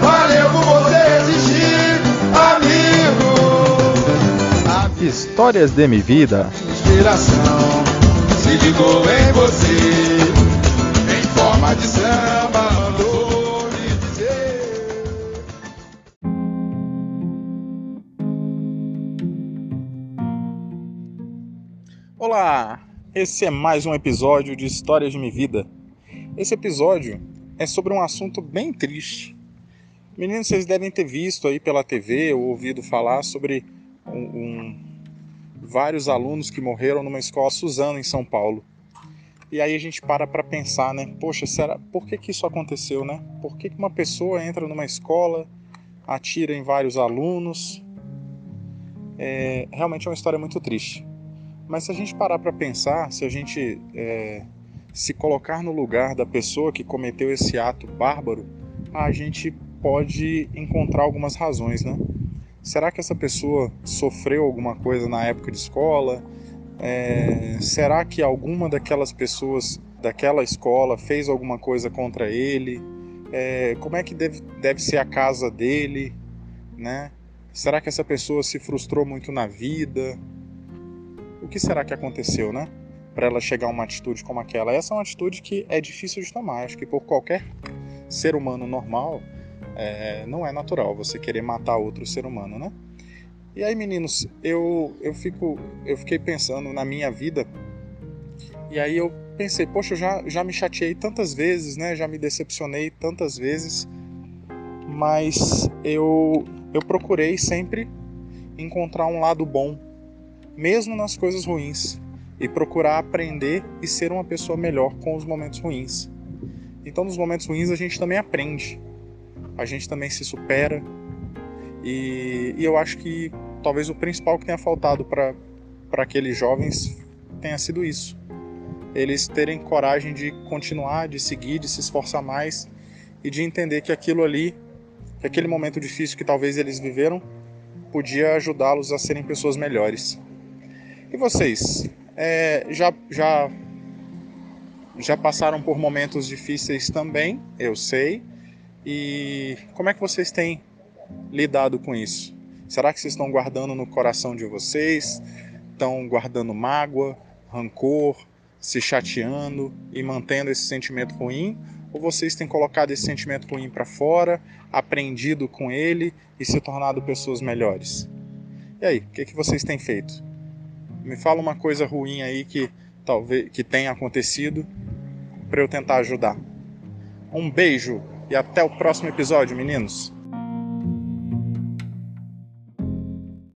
Valeu por você existir, amigo. Histórias de minha vida. Inspiração se ligou em você. Em forma de samba. Olá, esse é mais um episódio de Histórias de minha vida. Esse episódio é sobre um assunto bem triste. Meninos, vocês devem ter visto aí pela TV ou ouvido falar sobre um, um- vários alunos que morreram numa escola Suzano em São Paulo. E aí a gente para para pensar, né? Poxa, será por que, que isso aconteceu, né? Por que, que uma pessoa entra numa escola, atira em vários alunos? É, realmente é uma história muito triste. Mas se a gente parar para pensar, se a gente é, se colocar no lugar da pessoa que cometeu esse ato bárbaro, a gente pode encontrar algumas razões, né? Será que essa pessoa sofreu alguma coisa na época de escola? É, será que alguma daquelas pessoas daquela escola fez alguma coisa contra ele? É, como é que deve, deve ser a casa dele? Né? Será que essa pessoa se frustrou muito na vida? O que será que aconteceu, né? Para ela chegar a uma atitude como aquela? Essa é uma atitude que é difícil de tomar. Acho que por qualquer ser humano normal, é, não é natural você querer matar outro ser humano, né? E aí, meninos, eu, eu, fico, eu fiquei pensando na minha vida, e aí eu pensei, poxa, eu já, já me chateei tantas vezes, né? Já me decepcionei tantas vezes, mas eu, eu procurei sempre encontrar um lado bom, mesmo nas coisas ruins, e procurar aprender e ser uma pessoa melhor com os momentos ruins. Então, nos momentos ruins, a gente também aprende, a gente também se supera, e, e eu acho que talvez o principal que tenha faltado para aqueles jovens tenha sido isso. Eles terem coragem de continuar, de seguir, de se esforçar mais e de entender que aquilo ali, que aquele momento difícil que talvez eles viveram, podia ajudá-los a serem pessoas melhores. E vocês, é, já, já, já passaram por momentos difíceis também, eu sei. E como é que vocês têm lidado com isso? Será que vocês estão guardando no coração de vocês? Estão guardando mágoa, rancor, se chateando e mantendo esse sentimento ruim? Ou vocês têm colocado esse sentimento ruim para fora, aprendido com ele e se tornado pessoas melhores? E aí, o que, que vocês têm feito? Me fala uma coisa ruim aí que talvez que tenha acontecido para eu tentar ajudar. Um beijo e até o próximo episódio, meninos.